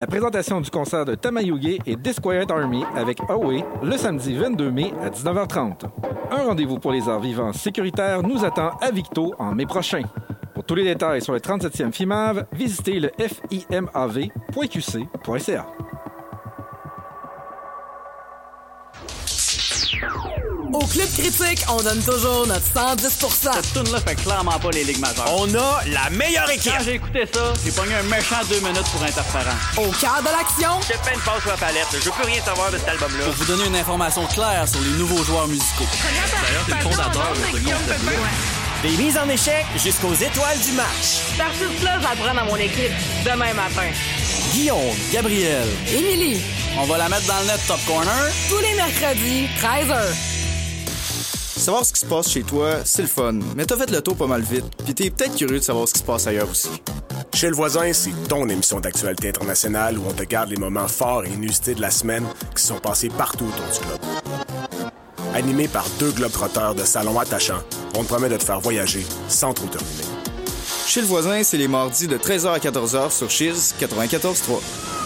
La présentation du concert de Tamayuge et Disquiet Army avec Away le samedi 22 mai à 19h30. Un rendez-vous pour les arts vivants sécuritaires nous attend à Victo en mai prochain. Pour tous les détails sur le 37e FIMAV, visitez le fimav.qc.ca. Club Critique, on donne toujours notre 110% Cette tune-là fait clairement pas les ligues majeures. On a la meilleure équipe. Quand j'ai écouté ça, j'ai pogné un méchant deux minutes pour interférent. Au cœur de l'action, J'ai fait une passe sur la palette. Je veux plus rien savoir de cet album-là. Pour vous donner une information claire sur les nouveaux joueurs musicaux. D'ailleurs, c'est le fondateur de ce concept-là. Des mises en échec jusqu'aux étoiles du match. Je vais le prendre à mon équipe demain matin. Guillaume, Gabriel, Émilie, on va la mettre dans le net Top Corner. tous les mercredis, 13h. Savoir ce qui se passe chez toi, c'est le fun, mais t'as fait le tour pas mal vite, puis t'es peut-être curieux de savoir ce qui se passe ailleurs aussi. Chez le voisin, c'est ton émission d'actualité internationale où on te garde les moments forts et inusités de la semaine qui se sont passés partout autour du globe. Animé par deux globetrotteurs de salon attachants, on te promet de te faire voyager sans trop te ruiner. Chez le voisin, c'est les mardis de 13h à 14h sur Chiz 94.3.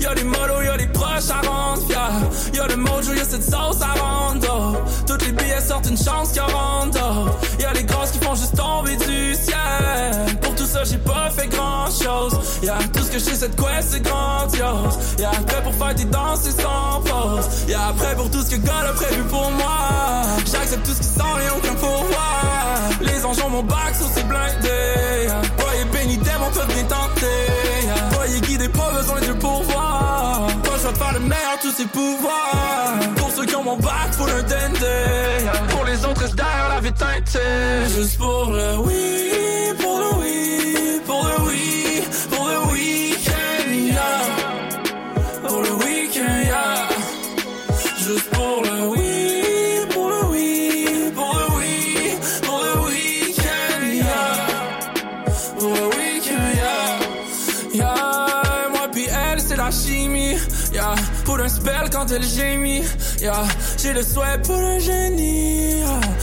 Y'a des motos, y'a des proches à rendre fiers. Y'a le mojo, y'a cette sauce à rendre. Toutes les billets sortent une chance qu'ils rendent. Y'a les grosses qui font grand chose. Tout ce que je sais, cette quest, c'est grandiose. Y'a après pour faire des danses sans pause. Y'a après pour tout ce que God a prévu pour moi. J'accepte tout ce qui sent et aucun pouvoir. Les ont mon bac sur ces blindés. Voyez béni des on peut bien tenter. Voyez guidé, pas besoin de pouvoir. Je vais faire le meilleur, tous ces pouvoirs. Pour ceux qui ont mon bac, faut le dender. Pour les autres, derrière la vie teintée. Juste pour le oui, pour le oui, pour le oui, pour le week-end, j'ai le souhait pour le génie.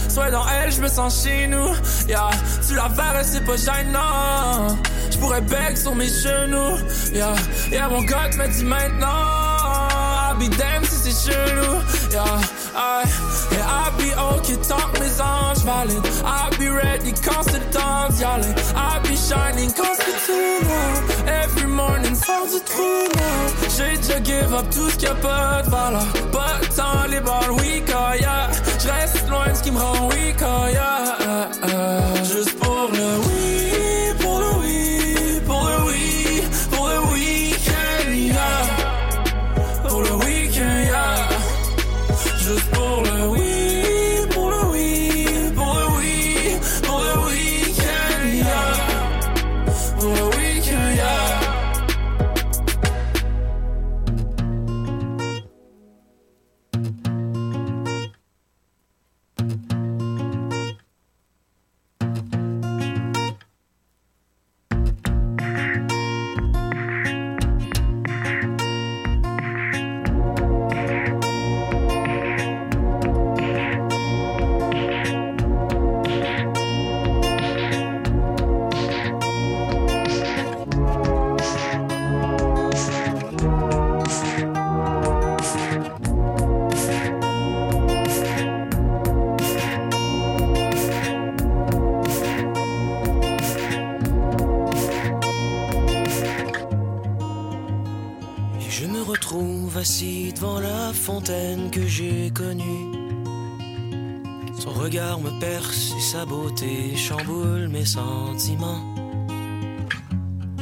Soit dans elle, je me sens chez nous. Yeah, tu la verrais, c'est pas gênant. Je pourrais bec sur mes genoux. Yeah, yeah, mon gars me dit maintenant. I'll be si c'est chelou. Yeah, I, yeah, I'll be okay tant que mes anges valident. I'll be ready quand c'est le temps d'y aller. I'll be shining quand c'est tout noir. Every morning sans du trou noir. J'ai déjà give up tout ce qui a pas de valeur. Pas le temps, les balles, oui, yeah. Je reste loin de ce qui me rend weak, oh, yeah. Uh, uh. Juste pour le oui,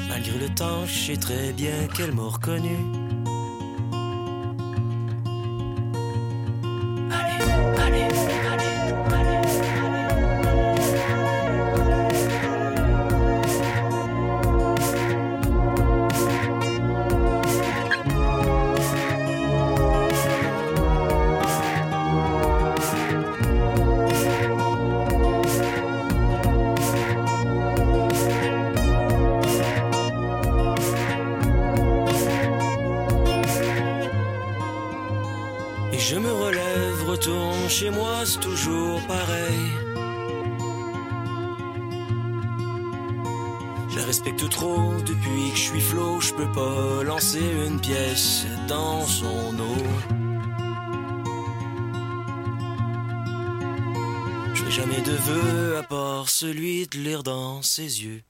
Malgré le temps, je sais très bien qu'elle m'a reconnu. jamais de vœux à part celui de lire dans ses yeux.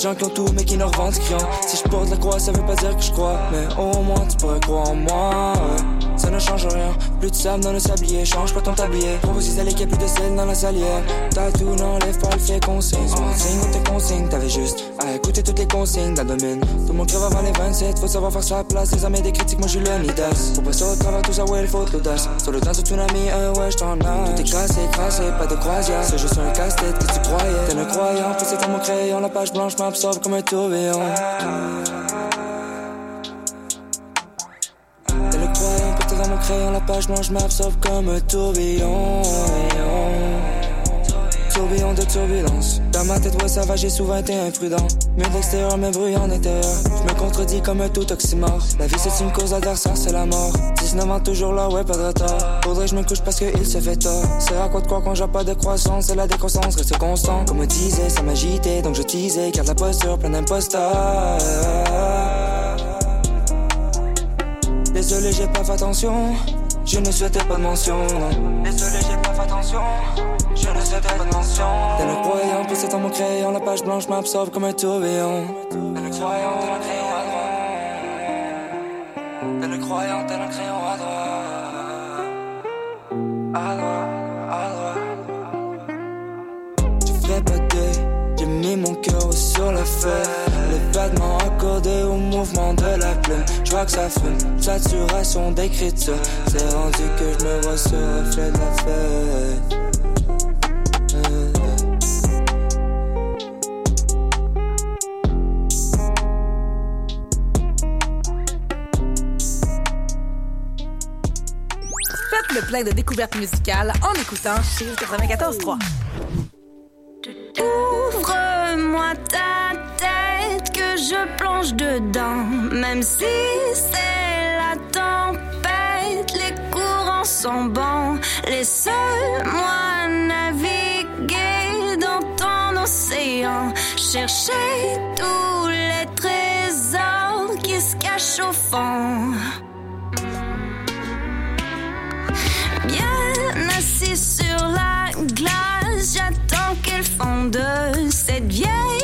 Gens qui ont tout mais qui ne revendiquent rien. Si je porte la croix ça veut pas dire que je crois. Mais au moins tu pourrais croire en moi Ça ne change rien. Plus de sable dans le sablier Change pas ton tablier. Propose à l'équipe plus de sel dans la salière. T'as tout n'enlève pas le fait qu'on signe Signe ou tes consignes T'avais juste toutes les consignes d'un domaine. Tout le monde crève avant les 27 Faut savoir faire sa place. Les amis des critiques moi je suis le Nidas Pour passer au travers tout ça ouais il faut l'audace. Sur le temps ce tsunami euh, ouais j't'en ai. Tout est cassé, crassé, pas de croisière. C'est juste un casse-tête que tu croyais. T'es le croyant, tout c'est mon crayon La page blanche m'absorbe comme un tourbillon. T'es le croyant, peut-être dans mon crayon La page blanche m'absorbe comme un tourbillon de turbulence. Dans ma tête, ouais, ça va, j'ai souvent été imprudent. Mieux d'extérieur, mais bruyant d'intérieur. Je me contredis comme un tout oxymore. La vie, c'est une cause adversaire, c'est la mort. 19 ans, toujours là, ouais, pas de retard. Faudrait que je me couche parce qu'il se fait tort. C'est à quoi de croire quand j'ai pas de croissance, c'est la décroissance, reste constant. Comme me disait, ça m'agitait, donc je teasais. Garde la posture, plein d'imposteurs. Désolé, j'ai pas fait attention. Je ne souhaitais pas de mention. Désolé, j'ai pas fait attention. Je ne souhaitais pas de mention. T'es le croyant, poussé dans mon crayon. La page blanche m'absorbe comme un tourbillon. T'es le croyant, t'es le crayon à droite. T'es le croyant, t'es le crayon à droite. À droite, à droite. Je ferais pas j'ai mis mon cœur sur la feuille. Les battements accordés au mouvement de la plume. Je vois que ça fume, saturation d'écriture. C'est rendu que je me vois sur le reflet de la feuille. Faites le plein de découvertes musicales en écoutant chez 94.3. Ouvre-moi ta je plonge dedans, même si c'est la tempête, les courants sont bons, laisse-moi naviguer dans ton océan, chercher tous les trésors qui se cachent au fond. Bien assis sur la glace, j'attends qu'elle fonde cette vieille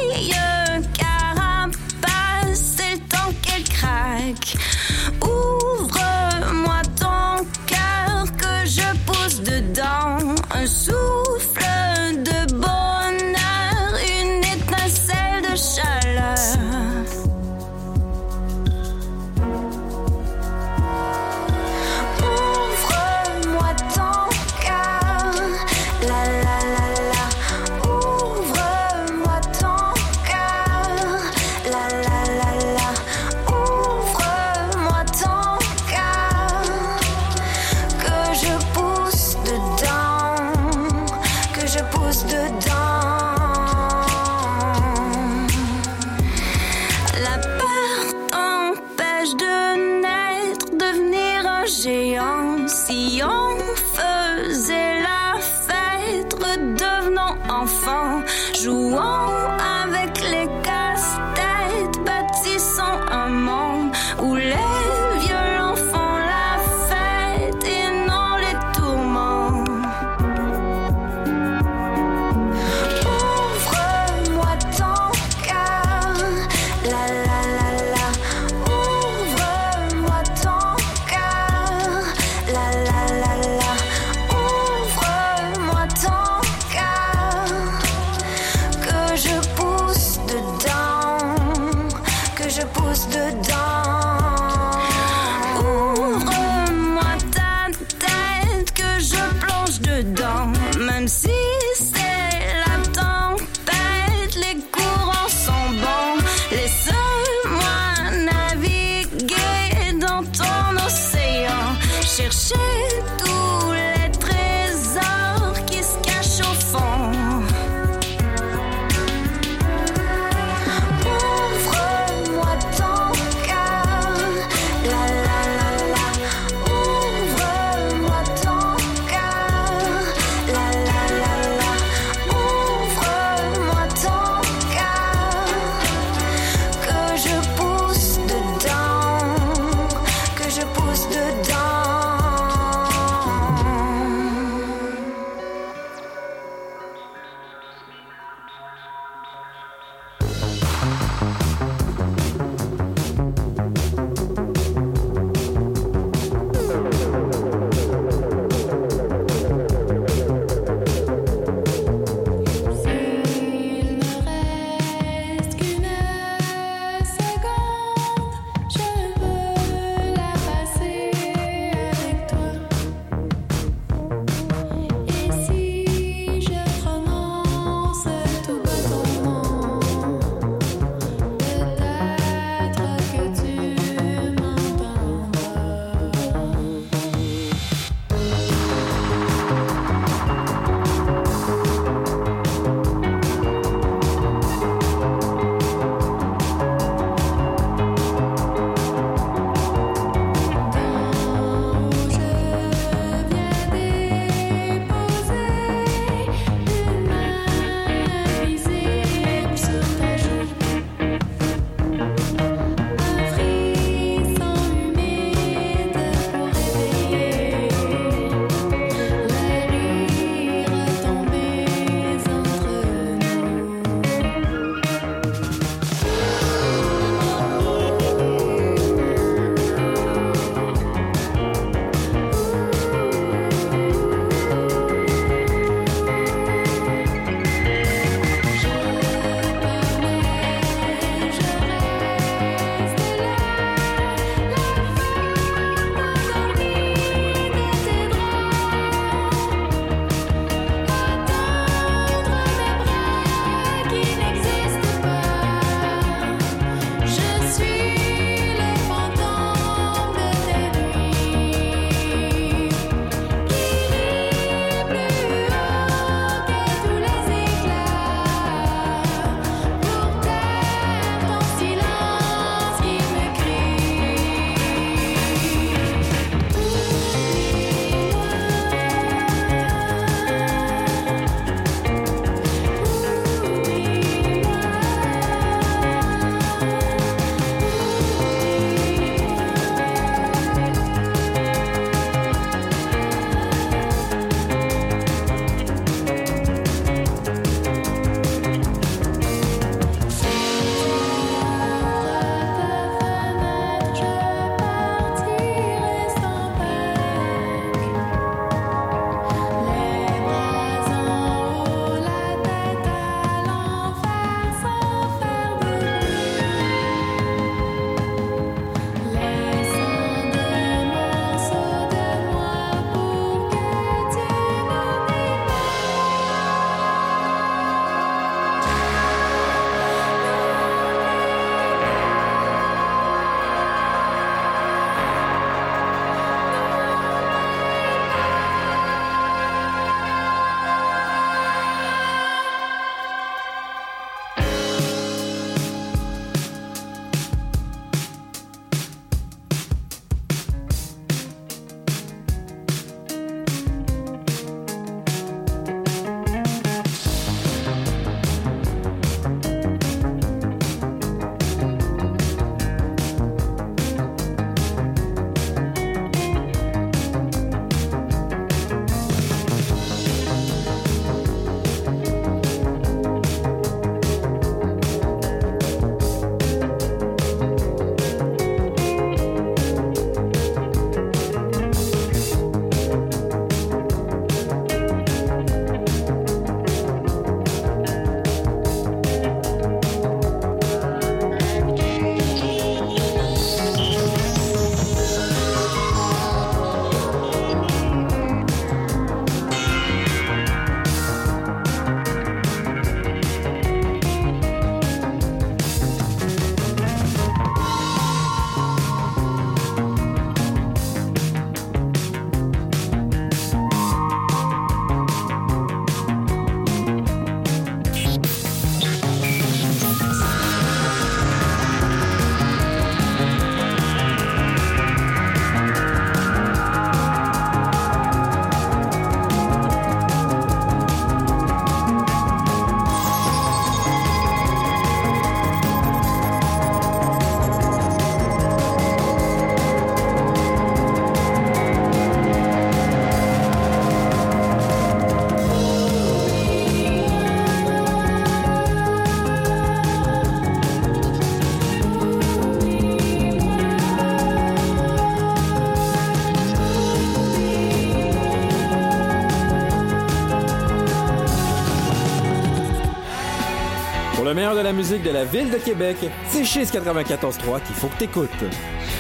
de la musique de la ville de Québec, c'est Chiz 94.3 qu'il faut que t'écoutes.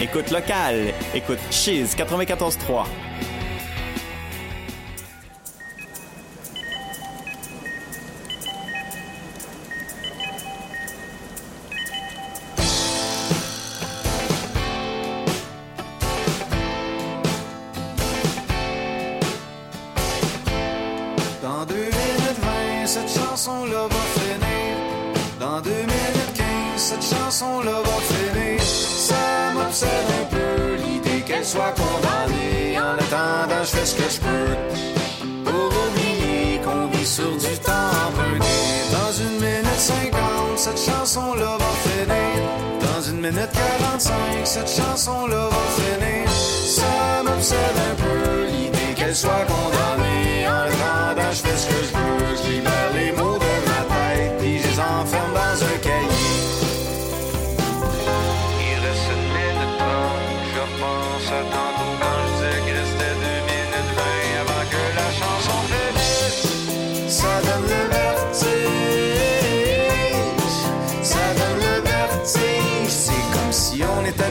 Écoute local, écoute Chiz 94.3. cette chanson-là va finir. Ça m'obsède un peu l'idée qu'elle soit condamnée. En attendant, je fais ce que je peux pour oublier qu'on vit sur du temps emprunté. Dans une minute cinquante, cette chanson-là va finir. Dans une minute quarante-cinq, cette chanson-là va finir. Ça m'obsède un peu l'idée qu'elle soit condamnée. En attendant, je fais ce que je veux.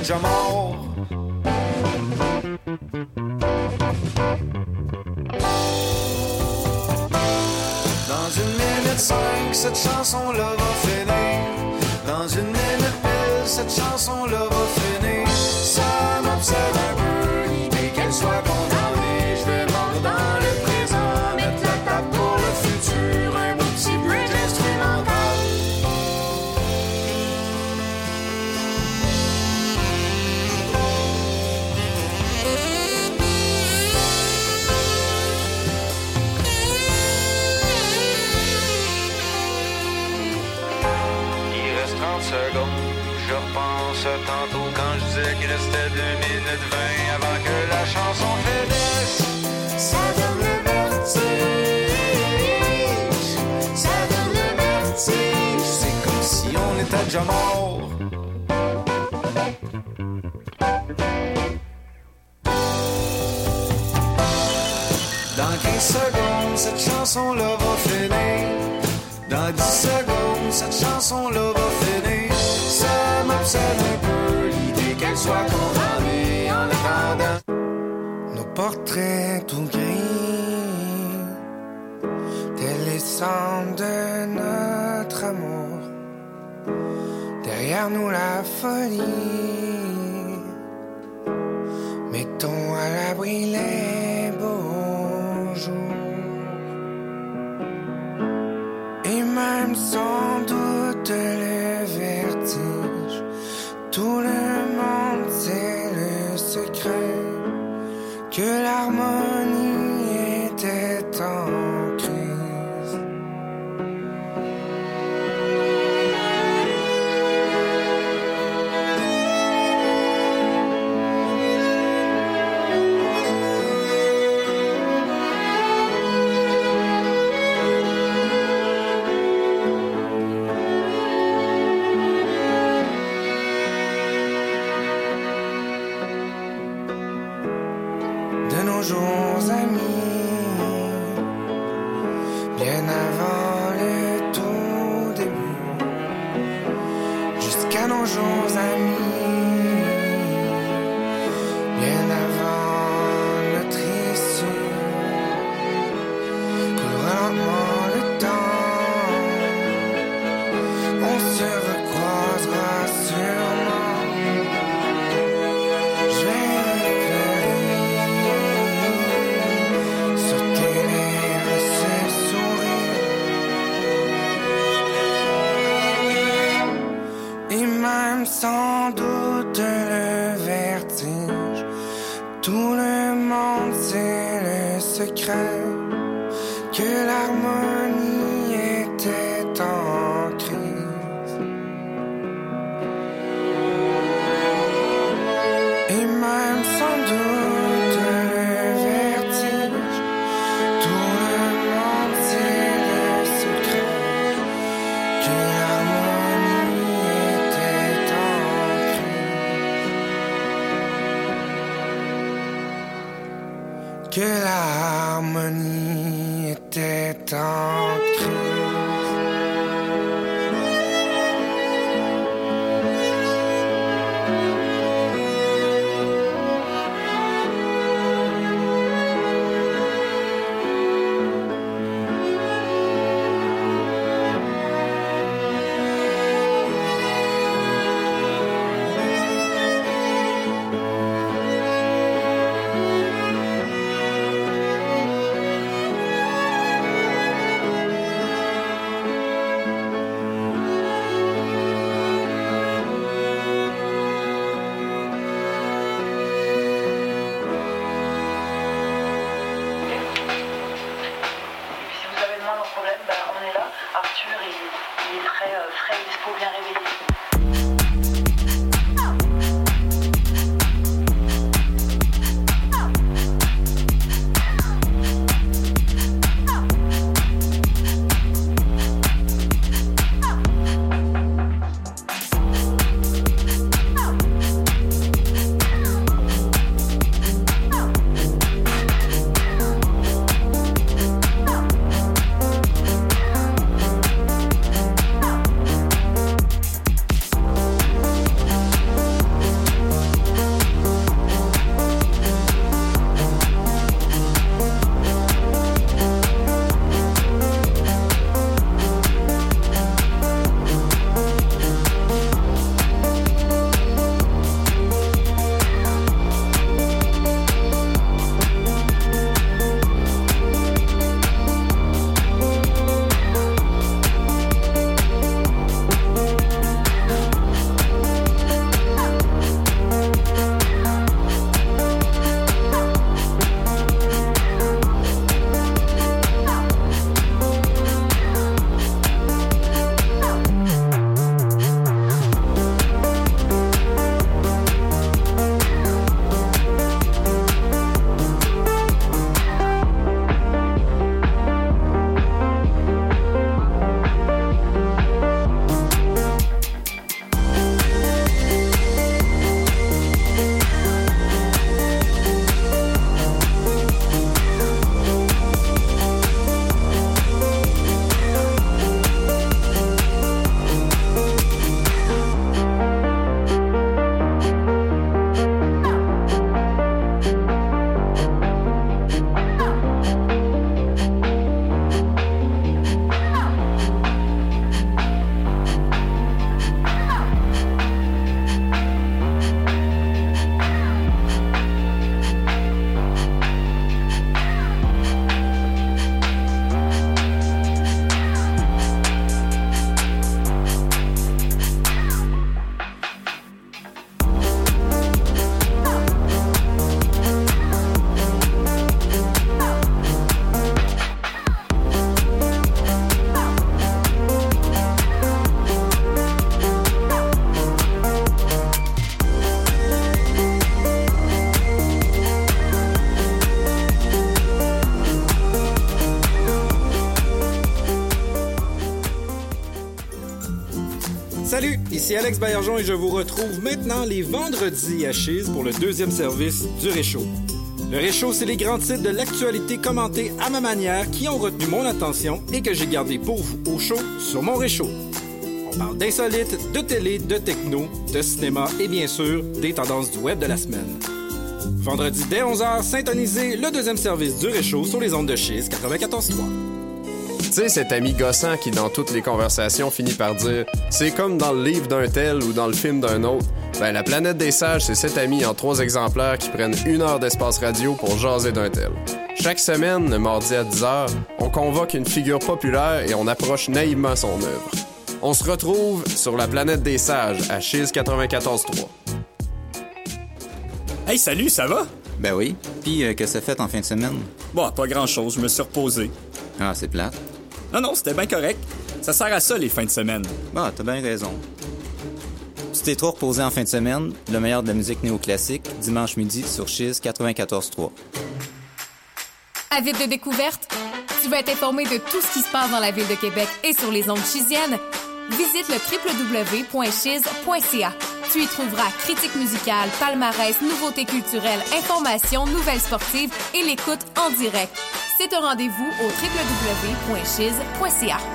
Dans une minute cinq, cette chanson-là va finir. Dans une minute pile, cette chanson-là va finir. Ça m'obsède un Dans 15 secondes, cette chanson-là va finir. Dans 10 secondes, cette chanson-là va finir. Ça m'obsède un peu l'idée qu'elle soit attendant. Nos portraits tout gris, tel les de notre amour. Derrière nous la folie, mettons à l'abri les beaux jours. Et même sans doute ici Alex Baillargeon et je vous retrouve maintenant les vendredis à Chise pour le deuxième service du Réchaud. Le Réchaud, c'est les grands titres de l'actualité commentés à ma manière qui ont retenu mon attention et que j'ai gardé pour vous au chaud sur mon Réchaud. On parle d'insolites, de télé, de techno, de cinéma et bien sûr des tendances du web de la semaine. Vendredi dès 11h, syntonisez le deuxième service du Réchaud sur les ondes de Chise 94.3. Tu sais, cet ami gossant qui, dans toutes les conversations, finit par dire C'est comme dans le livre d'un tel ou dans le film d'un autre. Ben, la planète des sages, c'est cet ami en trois exemplaires qui prennent une heure d'espace radio pour jaser d'un tel. Chaque semaine, le mardi à 10h, on convoque une figure populaire et on approche naïvement son œuvre. On se retrouve sur la planète des sages à Chiz 94.3. Hey, salut, ça va? Ben oui. Puis, euh, que ça fait en fin de semaine? Bon, pas grand-chose, je me suis reposé. Ah, c'est plate. Non, non, c'était bien correct. Ça sert à ça, les fins de semaine. Bah, t'as bien raison. Tu t'es trop reposé en fin de semaine, le meilleur de la musique néoclassique, dimanche midi sur Chiz 94.3. Avide de découverte? Tu veux être informé de tout ce qui se passe dans la ville de Québec et sur les ondes chisiennes? Visite le www.chiz.ca. Tu y trouveras critiques musicales, palmarès, nouveautés culturelles, informations, nouvelles sportives et l'écoute en direct. C'est rendez-vous au www.chiz.ca.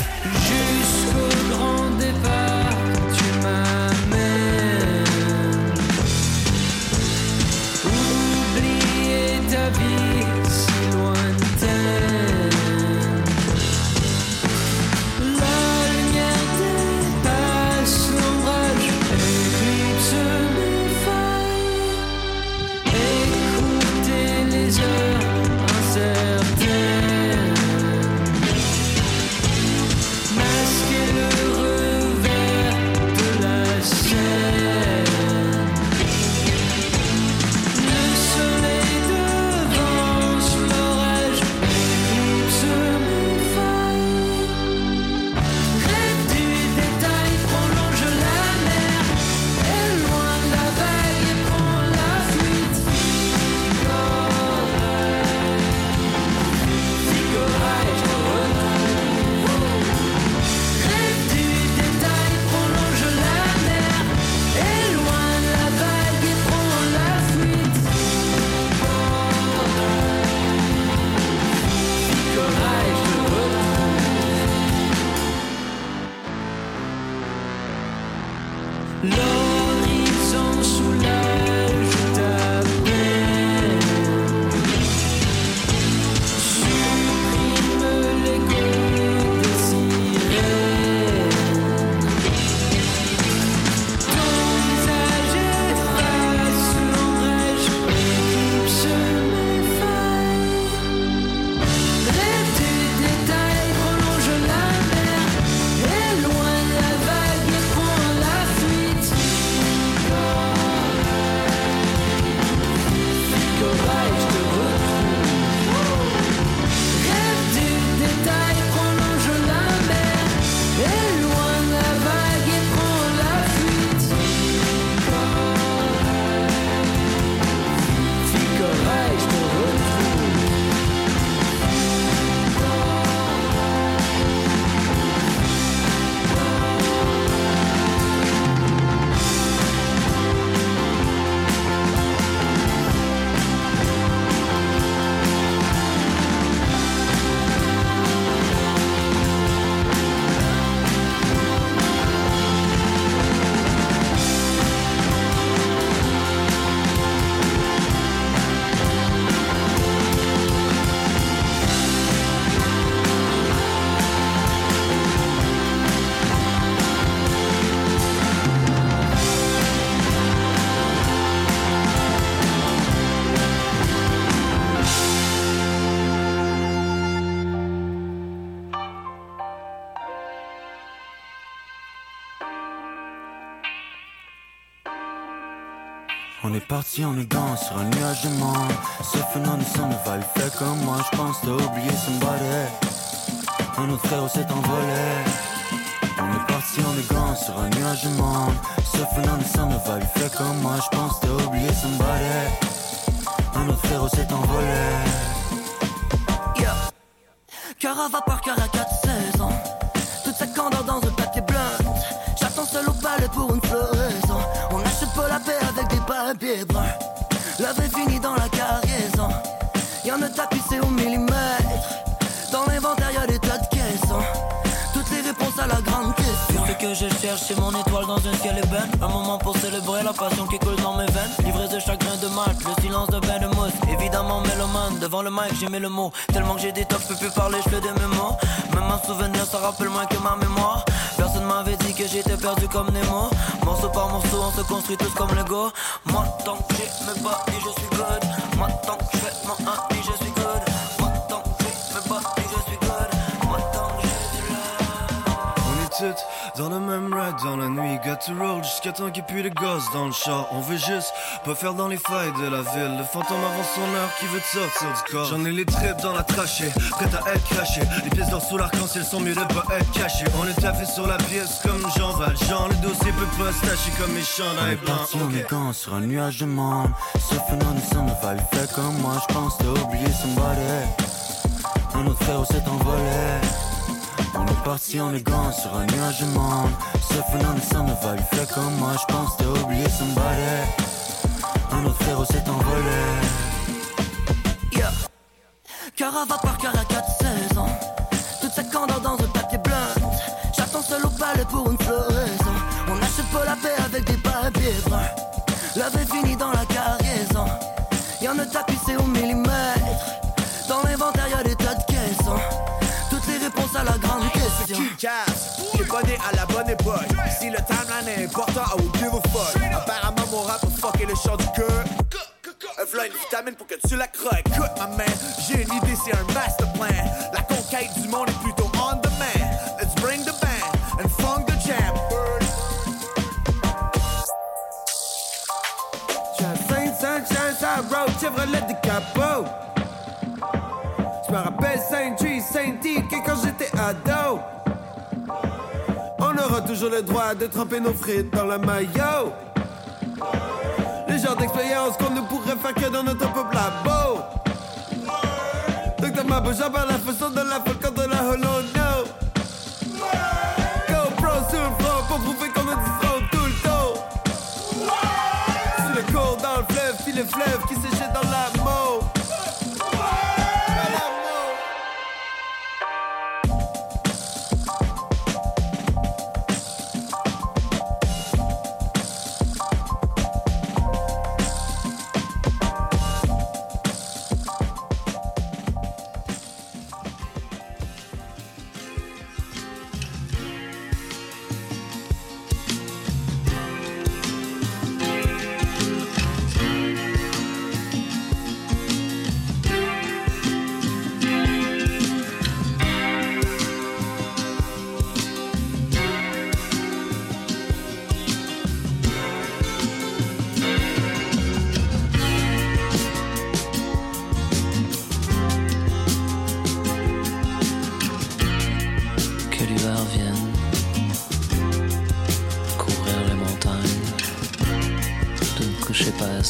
Sur un nuage de monde Ce phénomène son va fait comme moi Je pense t'as oublié somebody Un autre frère s'est envolé. On est parti en gants sur un nuage de monde Ce phénomène son va fait comme moi Je pense t'as oublié somebody Un autre frère s'est envolé. Yeah. Cœur à vapeur, cœur à 4 saisons. Toute sa candeur dans un papier blanc J'attends seul au palais pour une floraison. On n'achète pas la paix avec des papiers Y'en a tapissé au millimètre. Dans l'inventaire y'a des tas de caissons. Toutes les réponses à la grande question. Ce que je cherche c'est mon étoile dans un ciel ébène. Un moment pour célébrer la passion qui coule dans mes veines. Livré de chagrin de mat, le silence de bain de mousse Évidemment mélomane, devant le mic j'ai mis le mot. Tellement que j'ai des tocs, je peux plus parler, je fais des mémos. Même un souvenir ça rappelle moins que ma mémoire. Personne m'avait dit que j'étais perdu comme Nemo. Morceau par morceau on se construit tous comme Lego. Moi tant que j'ai mes et je suis good. Moi tant que je fais mon 1 et je suis On dans le même ride dans la nuit Got to roll jusqu'à temps qu'il plus de gosses dans le char. On veut juste pas faire dans les failles de la ville. Le fantôme avant son heure qui veut te sortir du corps. J'en ai les tripes dans la trachée, prête à être craché Les pièces d'or sous l'arc-en-ciel sont mieux de pas être cachées. On est taffé sur la pièce comme Jean Valjean. Le dossier peut pas se tâcher comme mes chandails On est parti sur un nuage de monde. Ce phénomène ça me va le fait comme moi Je pense t'as oublié somebody Un autre frère s'est envolé On est parti en élégant sur un nuage de monde. Phénomène ça me va le fait comme moi Je pense t'as oublié somebody Un autre frère s'est envolé. Yeah. Cœur à vapeur, cœur à 4 saisons. Toute sa candeur dans un papier blanc J'attends seul au palais pour une floraison Si le timeline est important, I will give a fuck. Apparemment mon rap a fucké le chant du cœur. V'là une vitamine pour que tu la croques. Écoute ma man, j'ai une idée, c'est un master plan. La conquête du monde est plutôt on demand Let's bring the band and funk the jam. Saint Sunshine, ça road, Chevrolet de capot. Je me rappelle Saint-Tree, Saint-T, que quand j'étais ado. Aura toujours le droit de tremper nos frites dans la maillot. Le genre d'expérience qu'on ne pourrait faire que dans notre peuple labo. Docteur Mabo, j'en parle la façon de la folle contre la hollow,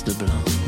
The blanc.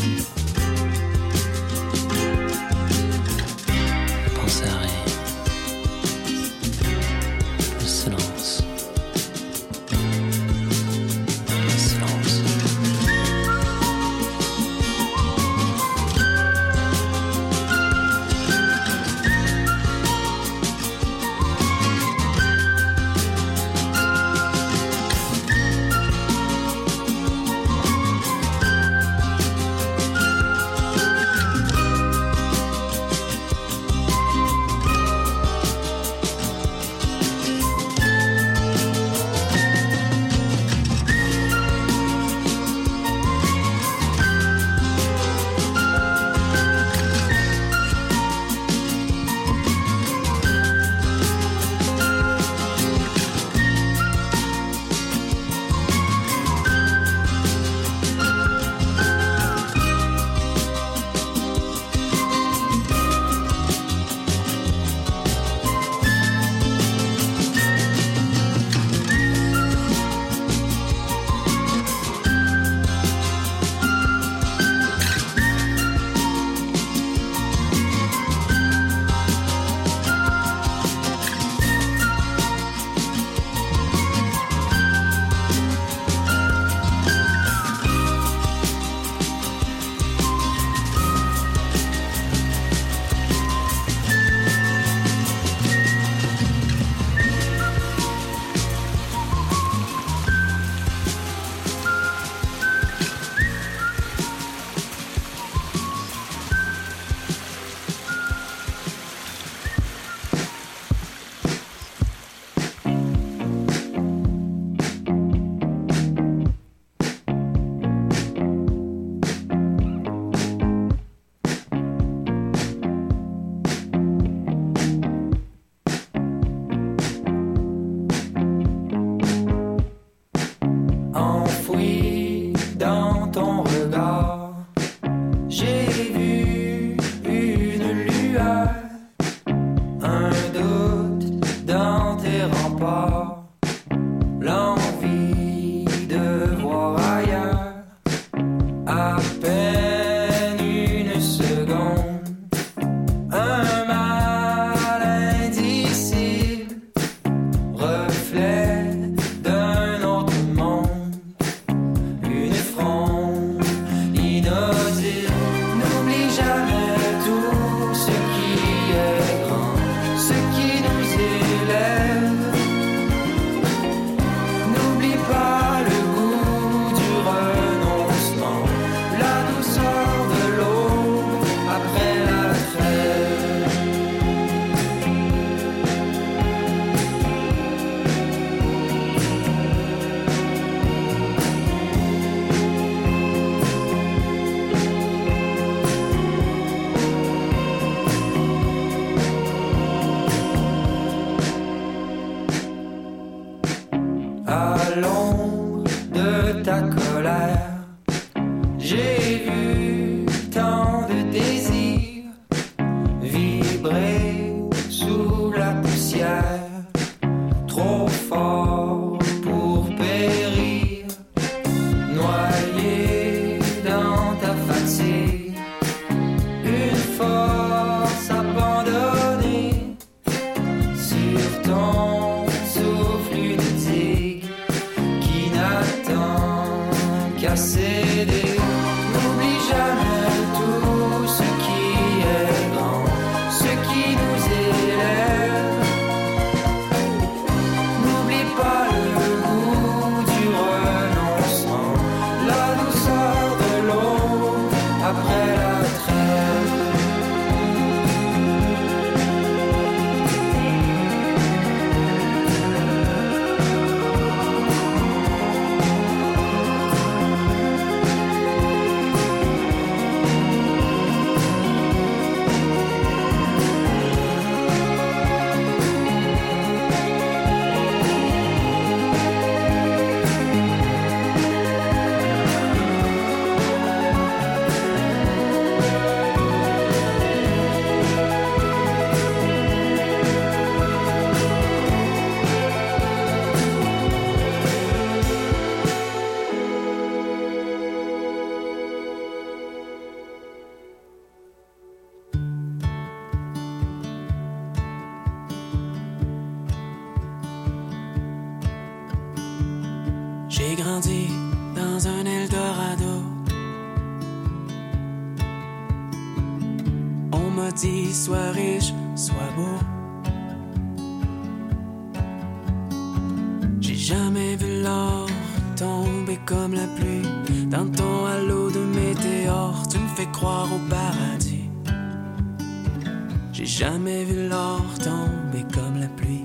corps comme la pluie.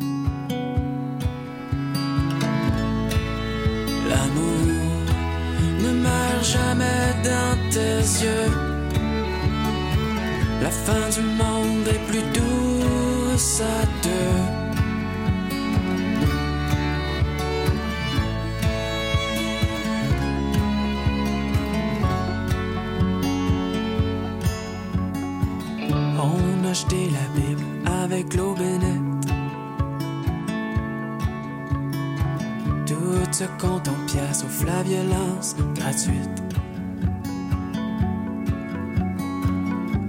L'amour ne meurt jamais dans tes yeux. La fin du monde est plus douce à deux. acheter la avec l'eau bénite. Tout se compte en pièces, sauf la violence gratuite.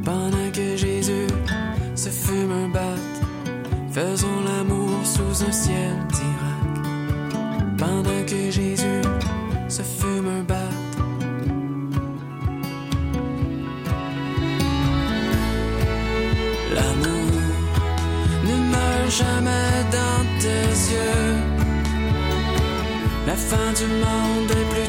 Pendant que Jésus se fume un bat, faisons l'amour sous un ciel demandais plus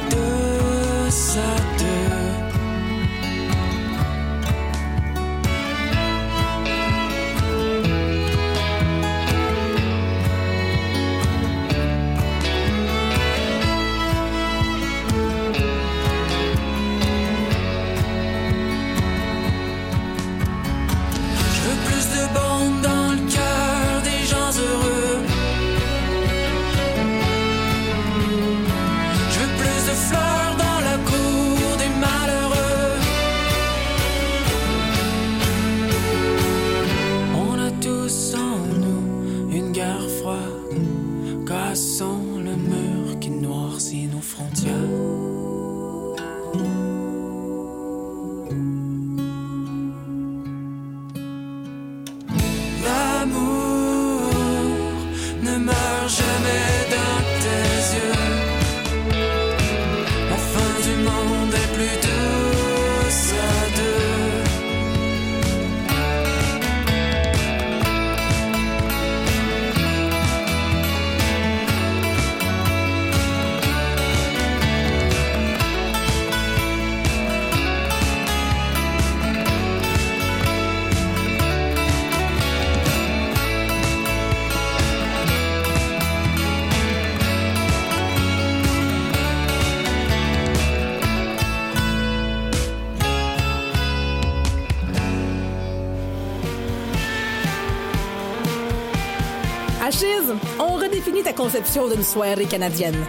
d'une soirée canadienne.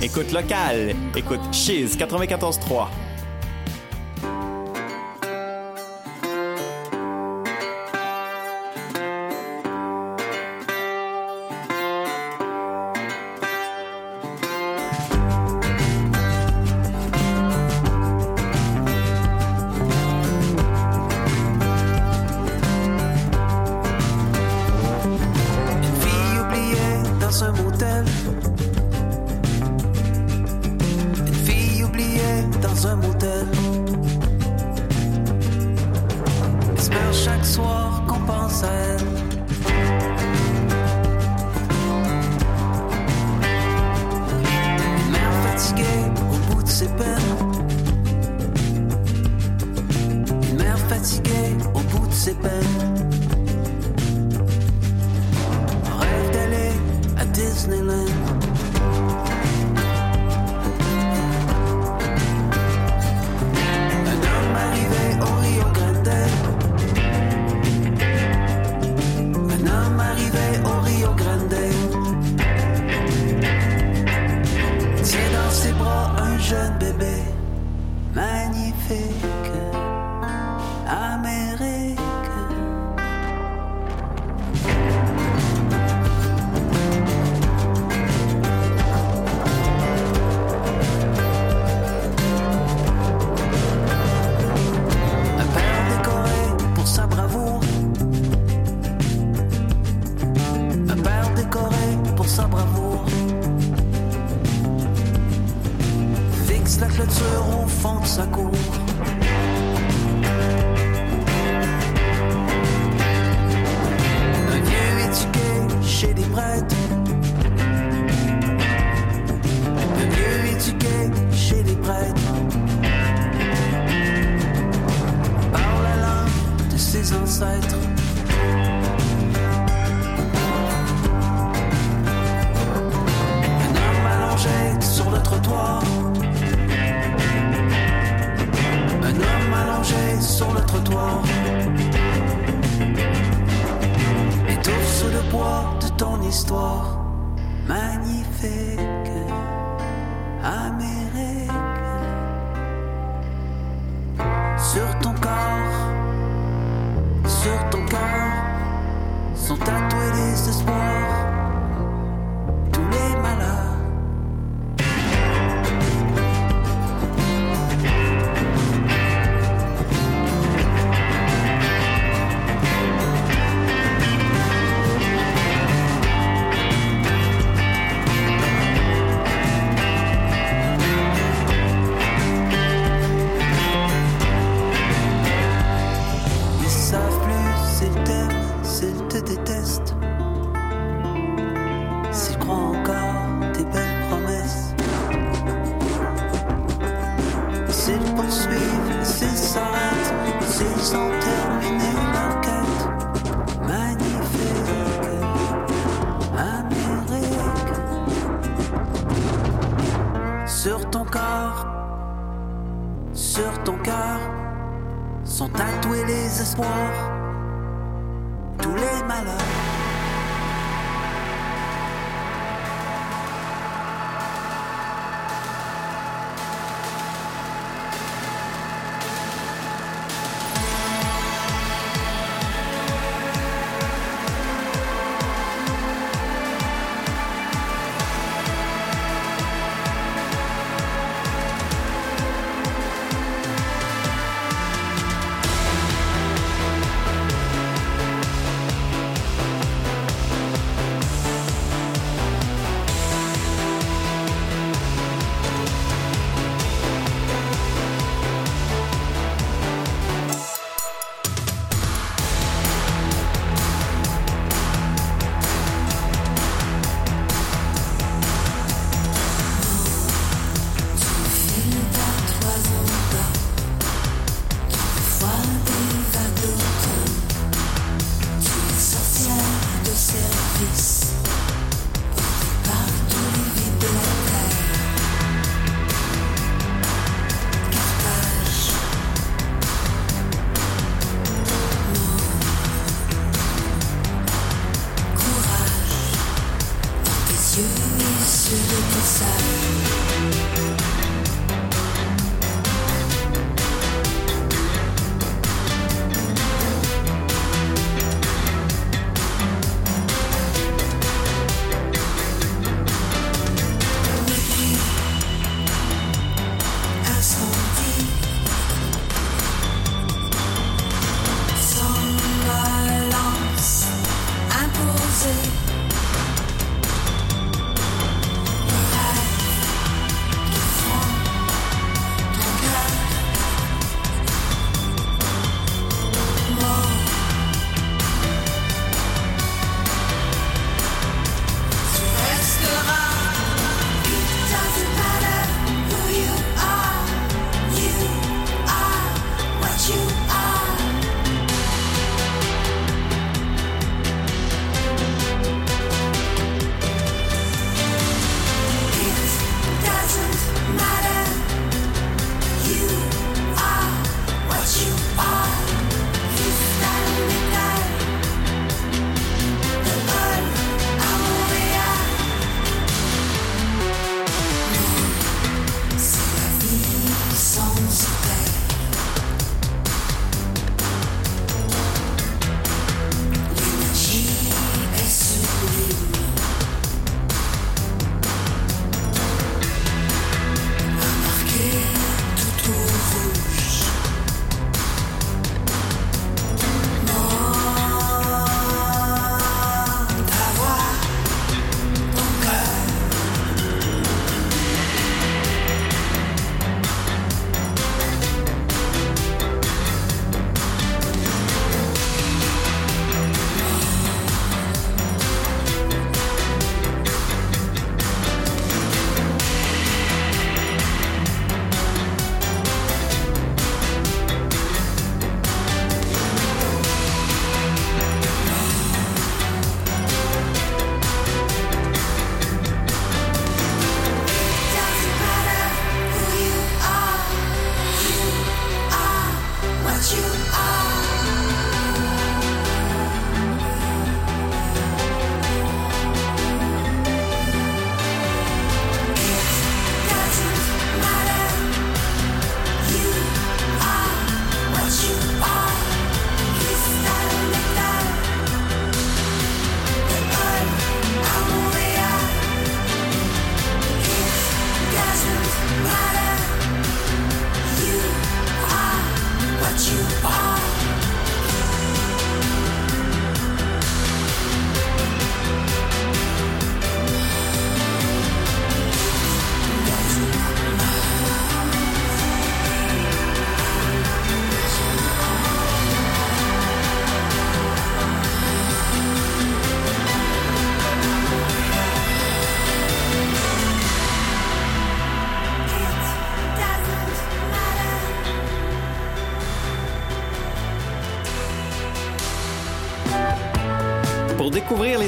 Écoute locale, écoute Cheese 94.3. Disneyland.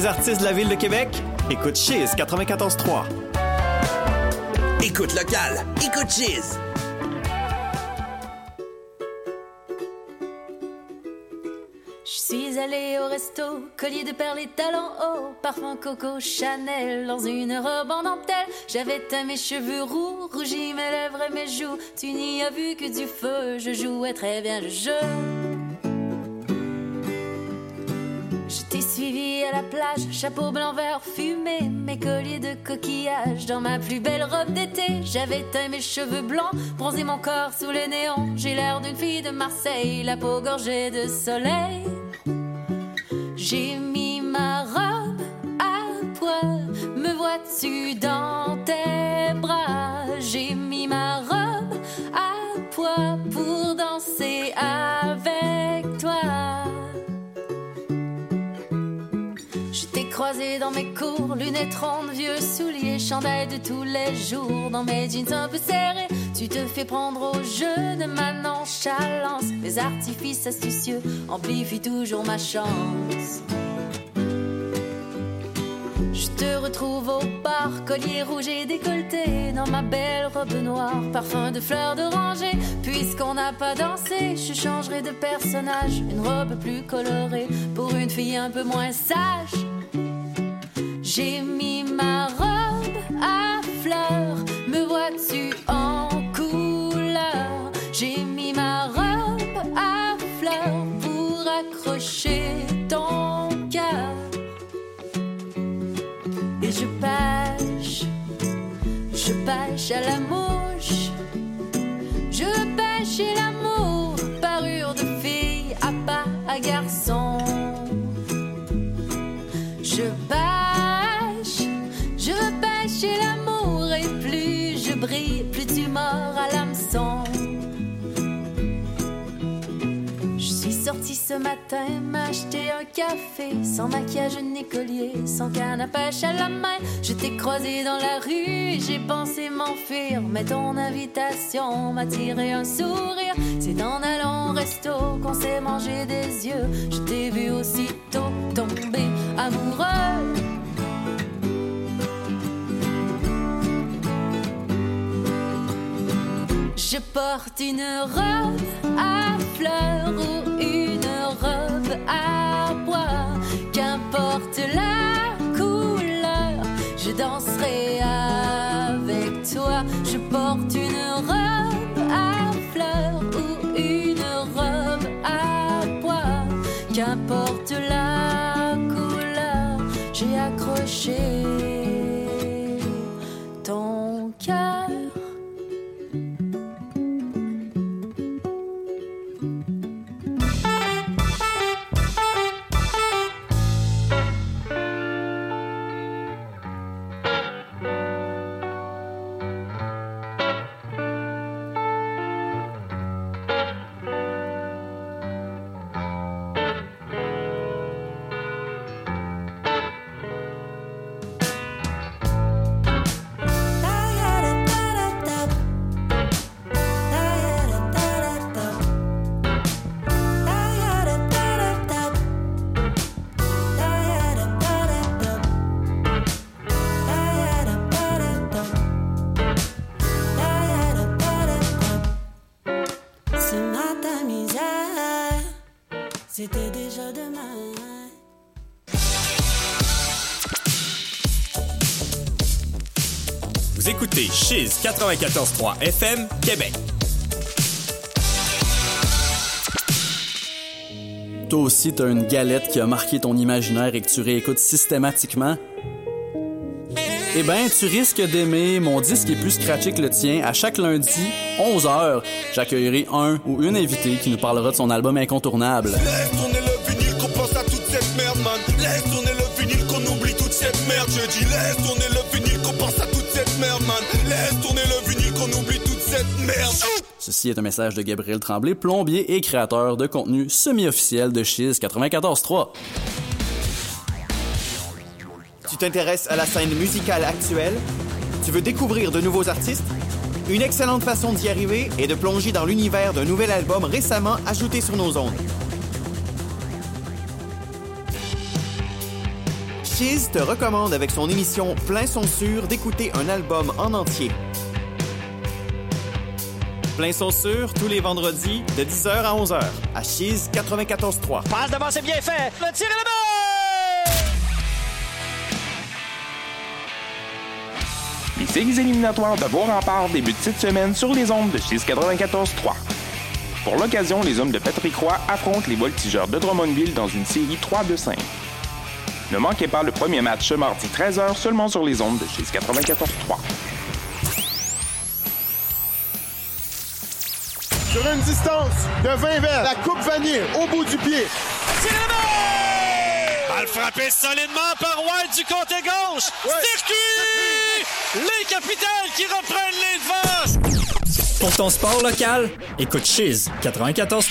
Artistes de la ville de Québec, écoute Cheese 94.3. Écoute local, écoute Cheese. Je suis allée au resto, collier de perles et talons hauts, parfum Coco Chanel dans une robe en dentelle. J'avais teint mes cheveux roux, rougi mes lèvres et mes joues. Tu n'y as vu que du feu, je jouais très bien le jeu. Plage, chapeau blanc vert fumé, mes colliers de coquillage dans ma plus belle robe d'été. J'avais teint mes cheveux blancs, bronzé mon corps sous les néons. J'ai l'air d'une fille de Marseille, la peau gorgée de soleil. J'ai mis ma robe à poids, me vois-tu dans rondes, vieux souliers, chandail de tous les jours, dans mes jeans un peu serrés. Tu te fais prendre au jeu de ma nonchalance. Les artifices astucieux amplifient toujours ma chance. Je te retrouve au bar, collier rouge et décolleté, dans ma belle robe noire, parfum de fleurs d'oranger. Puisqu'on n'a pas dansé, je changerai de personnage, une robe plus colorée pour une fille un peu moins sage. J'ai mis ma robe à fleurs, me vois-tu en couleur? J'ai mis ma robe à fleurs pour accrocher ton cœur. Et je pêche, je pêche à la mouche, je pêche et l'amour, matin m'acheter un café. Sans maquillage ni collier, sans canne à à la main. Je t'ai croisé dans la rue et j'ai pensé m'enfuir. Mais ton invitation m'a tiré un sourire. C'est en allant au resto qu'on s'est mangé des yeux. Je t'ai vu aussitôt tomber amoureux. Je porte une robe à fleurs change. C'était déjà demain. Vous écoutez Chiz 94.3 FM, Québec. Toi aussi, t'as une galette qui a marqué ton imaginaire et que tu réécoutes systématiquement? Eh ben, tu risques d'aimer mon disque est plus scratché que le tien. À chaque lundi, 11h, j'accueillerai un ou une invitée qui nous parlera de son album incontournable. Laisse tourner le vinyle qu'on pense à toute cette merde, man. Laisse tourner le vinyle qu'on oublie toute cette merde. Je dis laisse tourner le vinyle qu'on pense à toute cette merde, man. Laisse tourner le vinyle qu'on oublie toute cette merde. Ceci est un message de Gabriel Tremblay, plombier et créateur de contenu semi-officiel de Chiz 94.3. Tu t'intéresses à la scène musicale actuelle? Tu veux découvrir de nouveaux artistes? Une excellente façon d'y arriver est de plonger dans l'univers d'un nouvel album récemment ajouté sur nos ondes. Chiz te recommande avec son émission Plein son sûr d'écouter un album en entier. Plein son sûr tous les vendredis de 10h à 11h à Chiz 94.3. Passe devant, c'est bien fait. Le tir est! Les séries éliminatoires de Vos Remparts débutent cette semaine sur les ondes de 694.3. Pour l'occasion, les hommes de Patrick Roy affrontent les voltigeurs de Drummondville dans une série 3 de 5. Ne manquez pas le premier match ce mardi 13h seulement sur les ondes de 694.3. Sur une distance de 20 verres, la coupe vanille au bout du pied. Balle frappée solidement par White du côté gauche. Circuit! Les capitales qui reprennent les devants. Pour ton sport local, écoute Chiz 94.3.